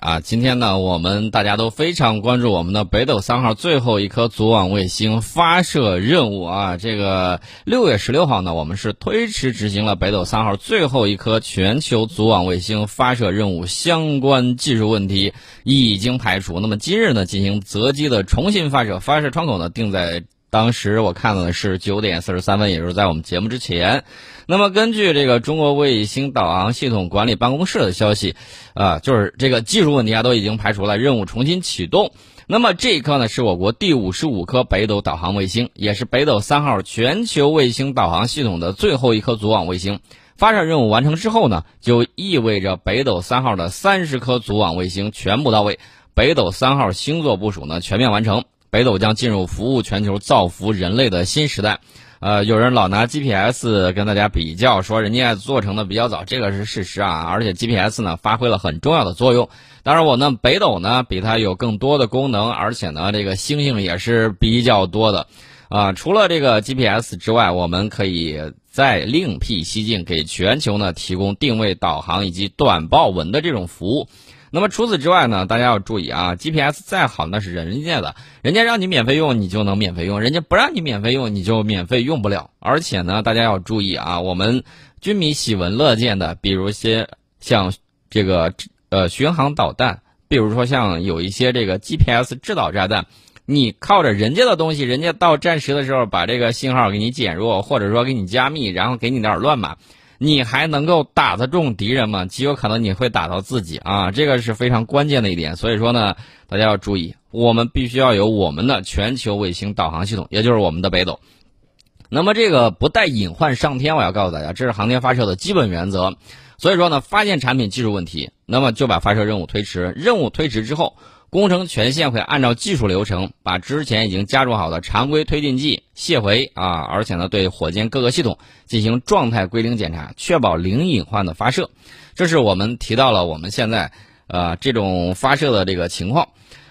啊，今天呢，我们大家都非常关注我们的北斗三号最后一颗组网卫星发射任务啊。这个六月十六号呢，我们是推迟执行了北斗三号最后一颗全球组网卫星发射任务相关技术问题已经排除。那么今日呢，进行择机的重新发射，发射窗口呢定在。当时我看到的是九点四十三分，也就是在我们节目之前。那么根据这个中国卫星导航系统管理办公室的消息，啊，就是这个技术问题啊都已经排除了，任务重新启动。那么这一颗呢是我国第五十五颗北斗导航卫星，也是北斗三号全球卫星导航系统的最后一颗组网卫星。发射任务完成之后呢，就意味着北斗三号的三十颗组网卫星全部到位，北斗三号星座部署呢全面完成。北斗将进入服务全球、造福人类的新时代。呃，有人老拿 GPS 跟大家比较，说人家做成的比较早，这个是事实啊。而且 GPS 呢发挥了很重要的作用。当然，我呢北斗呢比它有更多的功能，而且呢这个星星也是比较多的。啊，除了这个 GPS 之外，我们可以再另辟蹊径，给全球呢提供定位、导航以及短报文的这种服务。那么除此之外呢，大家要注意啊，GPS 再好那是人家的，人家让你免费用你就能免费用，人家不让你免费用你就免费用不了。而且呢，大家要注意啊，我们军迷喜闻乐见的，比如些像这个呃巡航导弹，比如说像有一些这个 GPS 制导炸弹，你靠着人家的东西，人家到战时的时候把这个信号给你减弱，或者说给你加密，然后给你点乱码。你还能够打得中敌人吗？极有可能你会打到自己啊，这个是非常关键的一点。所以说呢，大家要注意，我们必须要有我们的全球卫星导航系统，也就是我们的北斗。那么这个不带隐患上天，我要告诉大家，这是航天发射的基本原则。所以说呢，发现产品技术问题，那么就把发射任务推迟。任务推迟之后。工程权限会按照技术流程，把之前已经加注好的常规推进剂卸回啊，而且呢，对火箭各个系统进行状态归零检查，确保零隐患的发射。这是我们提到了我们现在呃这种发射的这个情况。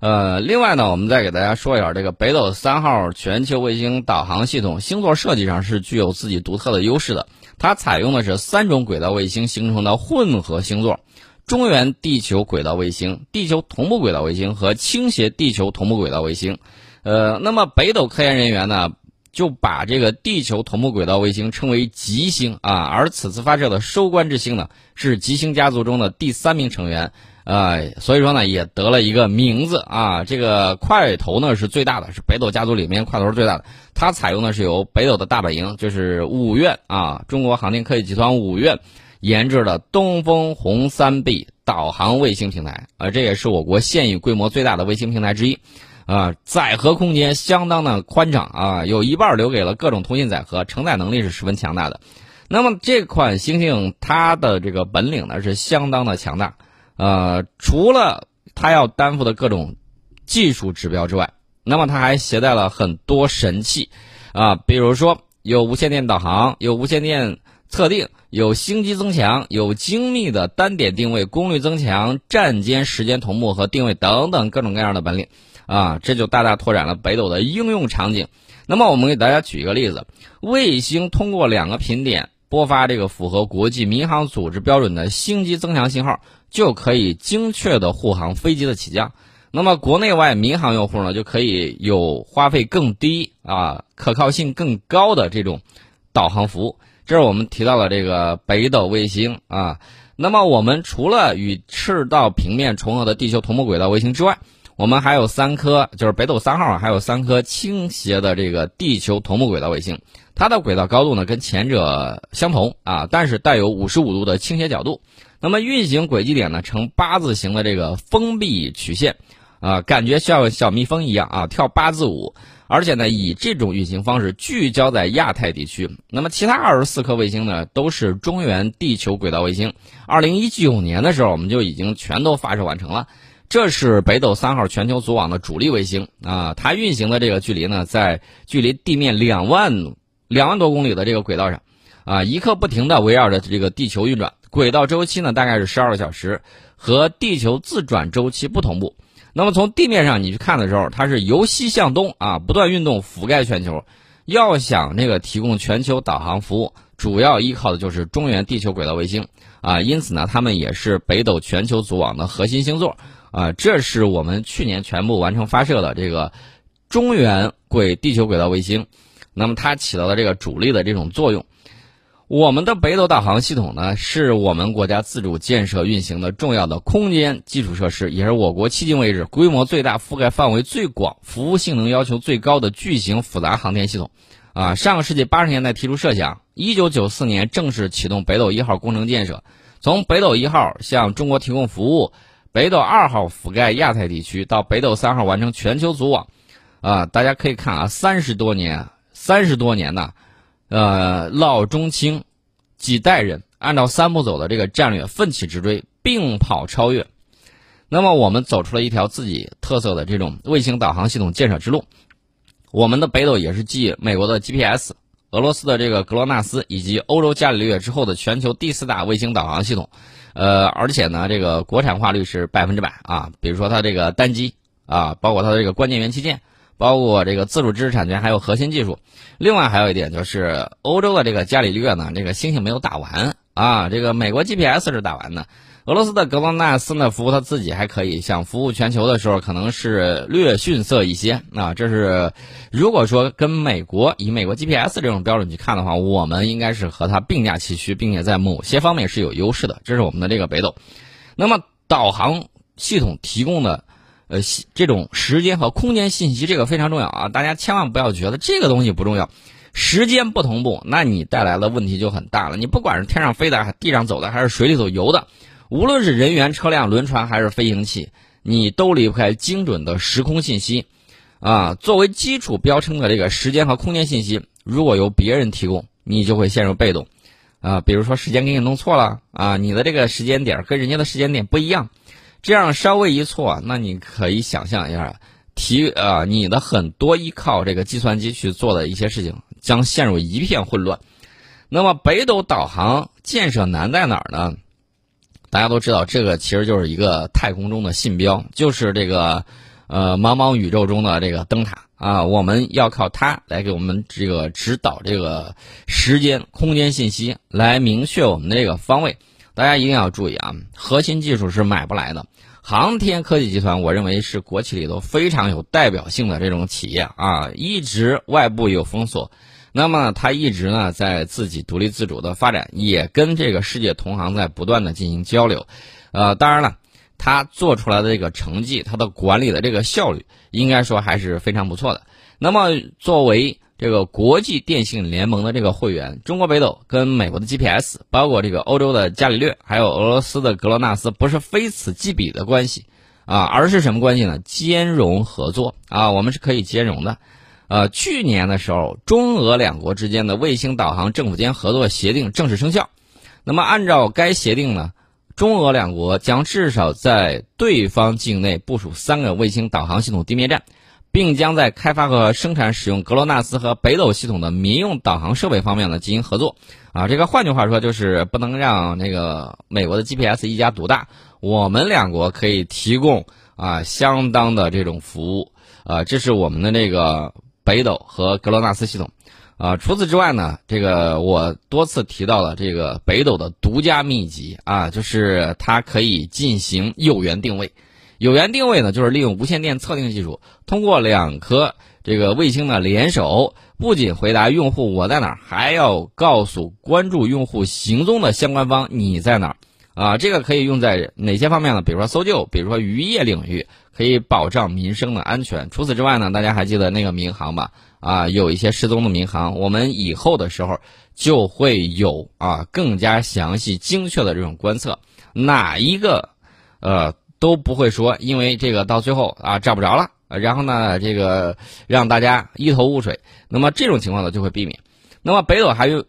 呃，另外呢，我们再给大家说一下这个北斗三号全球卫星导航系统星座设计上是具有自己独特的优势的，它采用的是三种轨道卫星形成的混合星座。中原地球轨道卫星、地球同步轨道卫星和倾斜地球同步轨道卫星，呃，那么北斗科研人员呢，就把这个地球同步轨道卫星称为吉星啊，而此次发射的收官之星呢，是吉星家族中的第三名成员，呃，所以说呢，也得了一个名字啊，这个块头呢是最大的，是北斗家族里面块头最大的，它采用的是由北斗的大本营，就是五院啊，中国航天科技集团五院。研制了东风红三 B 导航卫星平台，啊，这也是我国现已规模最大的卫星平台之一，啊，载荷空间相当的宽敞啊，有一半留给了各种通信载荷，承载能力是十分强大的。那么这款星星它的这个本领呢是相当的强大，呃，除了它要担负的各种技术指标之外，那么它还携带了很多神器，啊，比如说有无线电导航，有无线电。测定有星机增强，有精密的单点定位、功率增强、站间时间同步和定位等等各种各样的本领，啊，这就大大拓展了北斗的应用场景。那么，我们给大家举一个例子：卫星通过两个频点播发这个符合国际民航组织标准的星机增强信号，就可以精确的护航飞机的起降。那么，国内外民航用户呢，就可以有花费更低啊、可靠性更高的这种导航服务。这是我们提到了这个北斗卫星啊，那么我们除了与赤道平面重合的地球同步轨道卫星之外，我们还有三颗，就是北斗三号还有三颗倾斜的这个地球同步轨道卫星，它的轨道高度呢跟前者相同啊，但是带有五十五度的倾斜角度，那么运行轨迹点呢呈八字形的这个封闭曲线，啊，感觉像小蜜蜂一样啊，跳八字舞。而且呢，以这种运行方式聚焦在亚太地区。那么，其他二十四颗卫星呢，都是中原地球轨道卫星。二零一九年的时候，我们就已经全都发射完成了。这是北斗三号全球组网的主力卫星啊，它运行的这个距离呢，在距离地面两万两万多公里的这个轨道上，啊，一刻不停的围绕着这个地球运转。轨道周期呢，大概是十二个小时，和地球自转周期不同步。那么从地面上你去看的时候，它是由西向东啊，不断运动，覆盖全球。要想这个提供全球导航服务，主要依靠的就是中原地球轨道卫星。啊，因此呢，他们也是北斗全球组网的核心星座啊。这是我们去年全部完成发射的这个中原轨地球轨道卫星，那么它起到的这个主力的这种作用。我们的北斗导航系统呢，是我们国家自主建设运行的重要的空间基础设施，也是我国迄今为止规模最大、覆盖范围最广、服务性能要求最高的巨型复杂航天系统。啊，上个世纪八十年代提出设想，一九九四年正式启动北斗一号工程建设。从北斗一号向中国提供服务，北斗二号覆盖亚太地区，到北斗三号完成全球组网。啊，大家可以看啊，三十多年，三十多年呐。呃，老中青几代人按照三步走的这个战略奋起直追，并跑超越。那么我们走出了一条自己特色的这种卫星导航系统建设之路。我们的北斗也是继美国的 GPS、俄罗斯的这个格罗纳斯以及欧洲伽利略之后的全球第四大卫星导航系统。呃，而且呢，这个国产化率是百分之百啊。比如说它这个单机啊，包括它的这个关键元器件。包括这个自主知识产权，还有核心技术。另外还有一点就是，欧洲的这个伽利略呢，这个星星没有打完啊。这个美国 GPS 是打完的，俄罗斯的格罗纳斯呢，服务他自己还可以，想服务全球的时候，可能是略逊色一些啊。这是如果说跟美国以美国 GPS 这种标准去看的话，我们应该是和它并驾齐驱，并且在某些方面是有优势的。这是我们的这个北斗。那么导航系统提供的。呃，这种时间和空间信息，这个非常重要啊！大家千万不要觉得这个东西不重要。时间不同步，那你带来的问题就很大了。你不管是天上飞的、还是地上走的，还是水里头游的，无论是人员、车辆、轮船还是飞行器，你都离不开精准的时空信息啊。作为基础标称的这个时间和空间信息，如果由别人提供，你就会陷入被动啊。比如说时间给你弄错了啊，你的这个时间点跟人家的时间点不一样。这样稍微一错，那你可以想象一下，提啊，你的很多依靠这个计算机去做的一些事情将陷入一片混乱。那么北斗导航建设难在哪儿呢？大家都知道，这个其实就是一个太空中的信标，就是这个呃茫茫宇宙中的这个灯塔啊，我们要靠它来给我们这个指导这个时间、空间信息，来明确我们的这个方位。大家一定要注意啊，核心技术是买不来的。航天科技集团，我认为是国企里头非常有代表性的这种企业啊，一直外部有封锁，那么它一直呢在自己独立自主的发展，也跟这个世界同行在不断的进行交流。呃，当然了，它做出来的这个成绩，它的管理的这个效率，应该说还是非常不错的。那么作为这个国际电信联盟的这个会员，中国北斗跟美国的 GPS，包括这个欧洲的伽利略，还有俄罗斯的格罗纳斯，不是非此即彼的关系，啊，而是什么关系呢？兼容合作啊，我们是可以兼容的。呃，去年的时候，中俄两国之间的卫星导航政府间合作协定正式生效。那么，按照该协定呢，中俄两国将至少在对方境内部署三个卫星导航系统地面站。并将在开发和生产使用格罗纳斯和北斗系统的民用导航设备方面呢进行合作，啊，这个换句话说就是不能让那个美国的 GPS 一家独大，我们两国可以提供啊相当的这种服务，啊，这是我们的这个北斗和格罗纳斯系统，啊，除此之外呢，这个我多次提到了这个北斗的独家秘籍啊，就是它可以进行有源定位。有源定位呢，就是利用无线电测定技术，通过两颗这个卫星的联手，不仅回答用户我在哪儿，还要告诉关注用户行踪的相关方你在哪儿。啊，这个可以用在哪些方面呢？比如说搜救，比如说渔业领域，可以保障民生的安全。除此之外呢，大家还记得那个民航吧？啊，有一些失踪的民航，我们以后的时候就会有啊更加详细、精确的这种观测，哪一个呃。都不会说，因为这个到最后啊找不着了，然后呢，这个让大家一头雾水。那么这种情况呢就会避免。那么北斗还有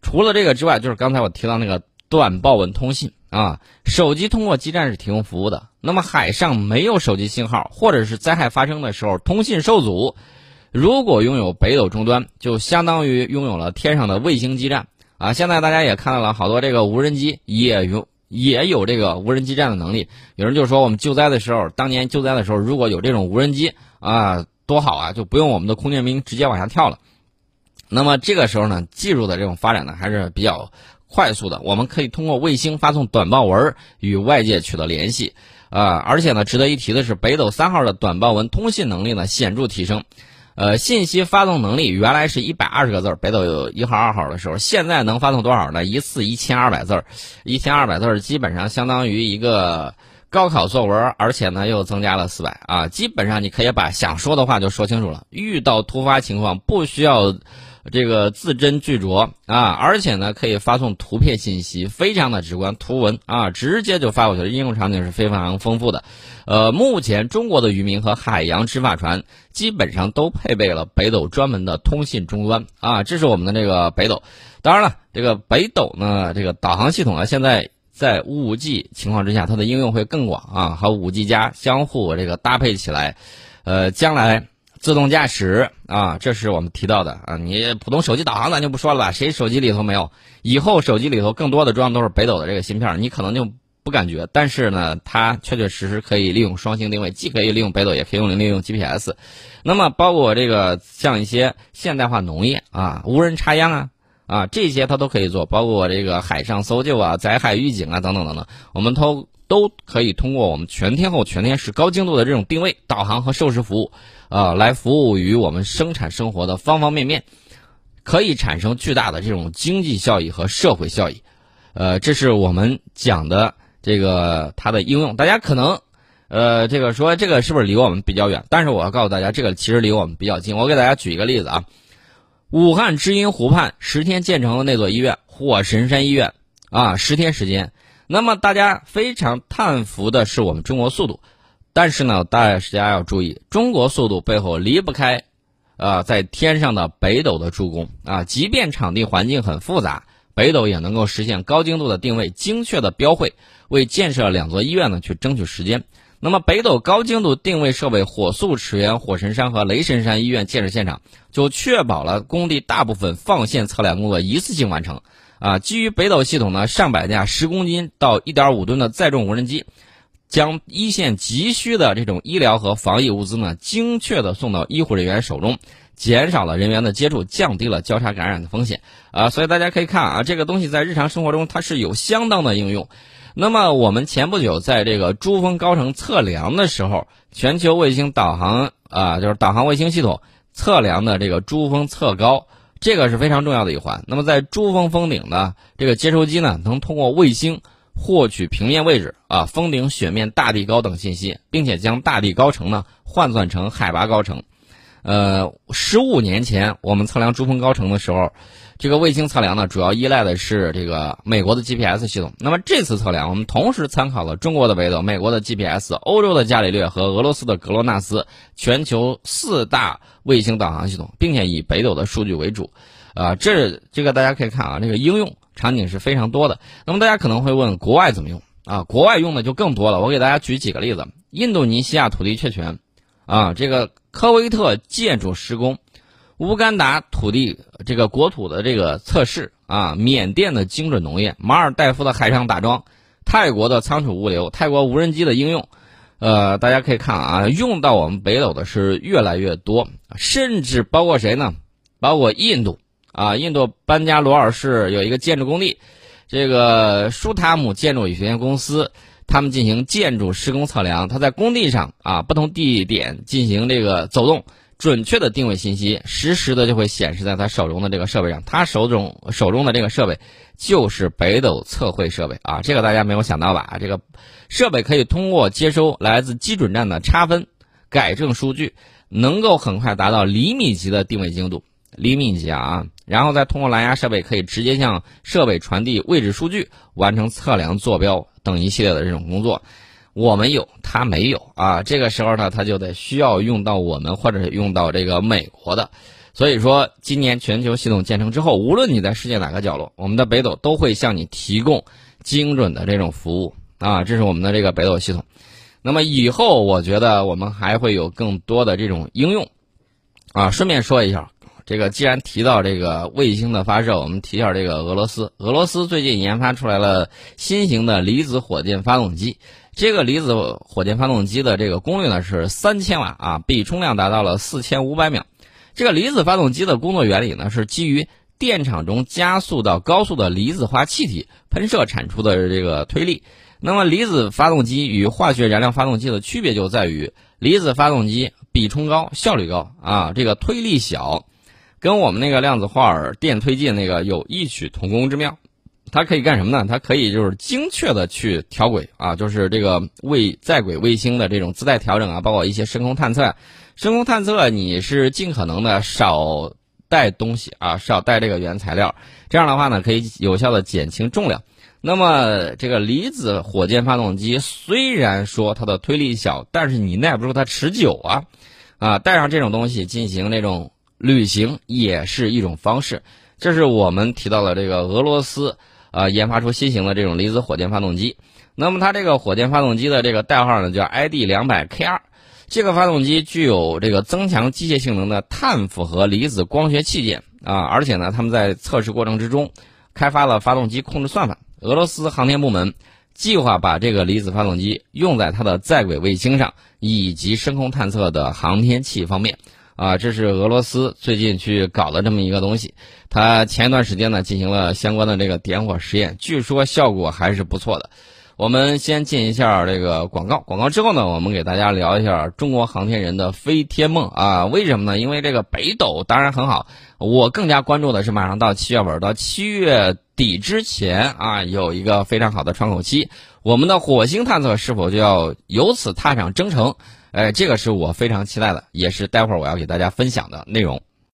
除了这个之外，就是刚才我提到那个短报文通信啊，手机通过基站是提供服务的。那么海上没有手机信号，或者是灾害发生的时候通信受阻，如果拥有北斗终端，就相当于拥有了天上的卫星基站啊。现在大家也看到了好多这个无人机也用。也有这个无人机站的能力。有人就说，我们救灾的时候，当年救灾的时候，如果有这种无人机啊，多好啊，就不用我们的空降兵直接往下跳了。那么这个时候呢，技术的这种发展呢，还是比较快速的，我们可以通过卫星发送短报文与外界取得联系。啊，而且呢，值得一提的是，北斗三号的短报文通信能力呢显著提升。呃，信息发送能力原来是一百二十个字儿北斗有一号、二号的时候，现在能发送多少呢？一次一千二百字儿一千二百字儿基本上相当于一个高考作文，而且呢又增加了四百啊，基本上你可以把想说的话就说清楚了。遇到突发情况不需要这个字斟句酌啊，而且呢可以发送图片信息，非常的直观，图文啊直接就发过去了，应用场景是非常丰富的。呃，目前中国的渔民和海洋执法船基本上都配备了北斗专门的通信终端啊，这是我们的这个北斗。当然了，这个北斗呢，这个导航系统啊，现在在五 G 情况之下，它的应用会更广啊，和五 G 加相互这个搭配起来。呃，将来自动驾驶啊，这是我们提到的啊。你普通手机导航咱就不说了吧，谁手机里头没有？以后手机里头更多的装的都是北斗的这个芯片，你可能就。不感觉，但是呢，它确确实实可以利用双星定位，既可以利用北斗，也可以用利用 GPS。那么，包括这个像一些现代化农业啊、无人插秧啊啊这些，它都可以做。包括这个海上搜救啊、灾害预警啊等等等等，我们都都可以通过我们全天候、全天时、高精度的这种定位、导航和授时服务啊，来服务于我们生产生活的方方面面，可以产生巨大的这种经济效益和社会效益。呃，这是我们讲的。这个它的应用，大家可能，呃，这个说这个是不是离我们比较远？但是我要告诉大家，这个其实离我们比较近。我给大家举一个例子啊，武汉知音湖畔十天建成的那座医院——火神山医院啊，十天时间。那么大家非常叹服的是我们中国速度，但是呢，大家要注意，中国速度背后离不开，呃，在天上的北斗的助攻啊。即便场地环境很复杂，北斗也能够实现高精度的定位、精确的标绘。为建设两座医院呢，去争取时间。那么，北斗高精度定位设备火速驰援火神山和雷神山医院建设现场，就确保了工地大部分放线测量工作一次性完成。啊，基于北斗系统呢，上百架十公斤到一点五吨的载重无人机，将一线急需的这种医疗和防疫物资呢，精确的送到医护人员手中，减少了人员的接触，降低了交叉感染的风险。啊，所以大家可以看啊，这个东西在日常生活中它是有相当的应用。那么我们前不久在这个珠峰高程测量的时候，全球卫星导航啊，就是导航卫星系统测量的这个珠峰测高，这个是非常重要的一环。那么在珠峰峰顶呢，这个接收机呢能通过卫星获取平面位置啊、峰顶雪面、大地高等信息，并且将大地高程呢换算成海拔高程。呃，十五年前我们测量珠峰高程的时候。这个卫星测量呢，主要依赖的是这个美国的 GPS 系统。那么这次测量，我们同时参考了中国的北斗、美国的 GPS、欧洲的伽利略和俄罗斯的格罗纳斯，全球四大卫星导航系统，并且以北斗的数据为主。啊，这这个大家可以看啊，这个应用场景是非常多的。那么大家可能会问，国外怎么用啊？国外用的就更多了。我给大家举几个例子：印度尼西亚土地确权，啊，这个科威特建筑施工。乌干达土地这个国土的这个测试啊，缅甸的精准农业，马尔代夫的海上打桩，泰国的仓储物流，泰国无人机的应用，呃，大家可以看啊，用到我们北斗的是越来越多，甚至包括谁呢？包括印度啊，印度班加罗尔市有一个建筑工地，这个舒塔姆建筑与有限公司，他们进行建筑施工测量，他在工地上啊不同地点进行这个走动。准确的定位信息，实时的就会显示在他手中的这个设备上。他手中手中的这个设备就是北斗测绘设备啊，这个大家没有想到吧？这个设备可以通过接收来自基准站的差分改正数据，能够很快达到厘米级的定位精度，厘米级啊！然后再通过蓝牙设备，可以直接向设备传递位置数据，完成测量、坐标等一系列的这种工作。我们有，他没有啊。这个时候呢，他就得需要用到我们，或者是用到这个美国的。所以说，今年全球系统建成之后，无论你在世界哪个角落，我们的北斗都会向你提供精准的这种服务啊。这是我们的这个北斗系统。那么以后，我觉得我们还会有更多的这种应用啊。顺便说一下，这个既然提到这个卫星的发射，我们提一下这个俄罗斯。俄罗斯最近研发出来了新型的离子火箭发动机。这个离子火箭发动机的这个功率呢是三千瓦啊，比冲量达到了四千五百秒。这个离子发动机的工作原理呢是基于电场中加速到高速的离子化气体喷射产出的这个推力。那么离子发动机与化学燃料发动机的区别就在于，离子发动机比冲高，效率高啊，这个推力小，跟我们那个量子化尔电推进那个有异曲同工之妙。它可以干什么呢？它可以就是精确的去调轨啊，就是这个卫在轨卫星的这种自带调整啊，包括一些深空探测。深空探测你是尽可能的少带东西啊，少带这个原材料，这样的话呢，可以有效的减轻重量。那么这个离子火箭发动机虽然说它的推力小，但是你耐不住它持久啊，啊，带上这种东西进行那种旅行也是一种方式。这是我们提到的这个俄罗斯。啊，研发出新型的这种离子火箭发动机。那么它这个火箭发动机的这个代号呢，叫 ID 两百 KR。这个发动机具有这个增强机械性能的碳复合离子光学器件啊，而且呢，他们在测试过程之中开发了发动机控制算法。俄罗斯航天部门计划把这个离子发动机用在它的在轨卫星上以及深空探测的航天器方面。啊，这是俄罗斯最近去搞的这么一个东西，他前一段时间呢进行了相关的这个点火实验，据说效果还是不错的。我们先进一下这个广告，广告之后呢，我们给大家聊一下中国航天人的飞天梦啊？为什么呢？因为这个北斗当然很好，我更加关注的是马上到七月份到七月底之前啊，有一个非常好的窗口期，我们的火星探测是否就要由此踏上征程？哎，这个是我非常期待的，也是待会儿我要给大家分享的内容。